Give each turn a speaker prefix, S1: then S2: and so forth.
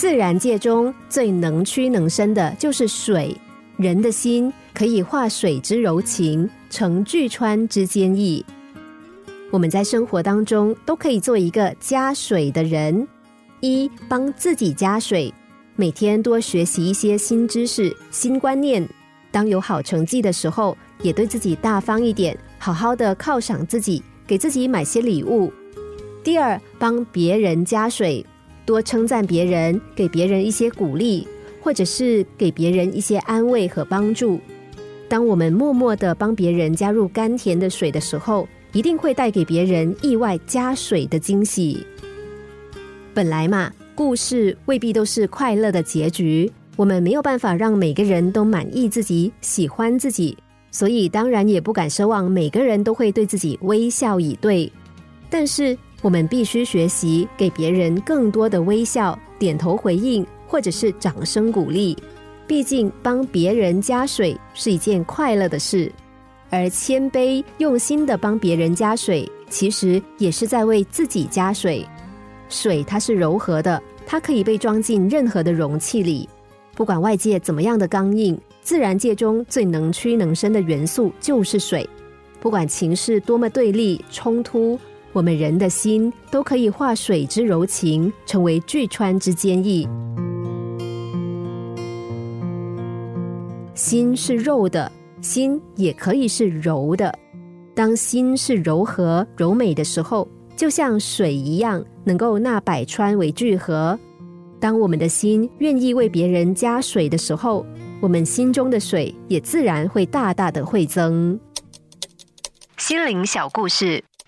S1: 自然界中最能屈能伸的就是水，人的心可以化水之柔情，成巨川之坚毅。我们在生活当中都可以做一个加水的人，一帮自己加水，每天多学习一些新知识、新观念。当有好成绩的时候，也对自己大方一点，好好的犒赏自己，给自己买些礼物。第二，帮别人加水，多称赞别人，给别人一些鼓励，或者是给别人一些安慰和帮助。当我们默默的帮别人加入甘甜的水的时候，一定会带给别人意外加水的惊喜。本来嘛，故事未必都是快乐的结局，我们没有办法让每个人都满意自己、喜欢自己，所以当然也不敢奢望每个人都会对自己微笑以对。但是我们必须学习给别人更多的微笑、点头回应，或者是掌声鼓励。毕竟帮别人加水是一件快乐的事。而谦卑用心的帮别人加水，其实也是在为自己加水。水它是柔和的，它可以被装进任何的容器里。不管外界怎么样的刚硬，自然界中最能屈能伸的元素就是水。不管情势多么对立冲突，我们人的心都可以化水之柔情，成为巨川之坚毅。心是肉的。心也可以是柔的，当心是柔和柔美的时候，就像水一样，能够纳百川为聚合。当我们的心愿意为别人加水的时候，我们心中的水也自然会大大的汇增。心灵小故事，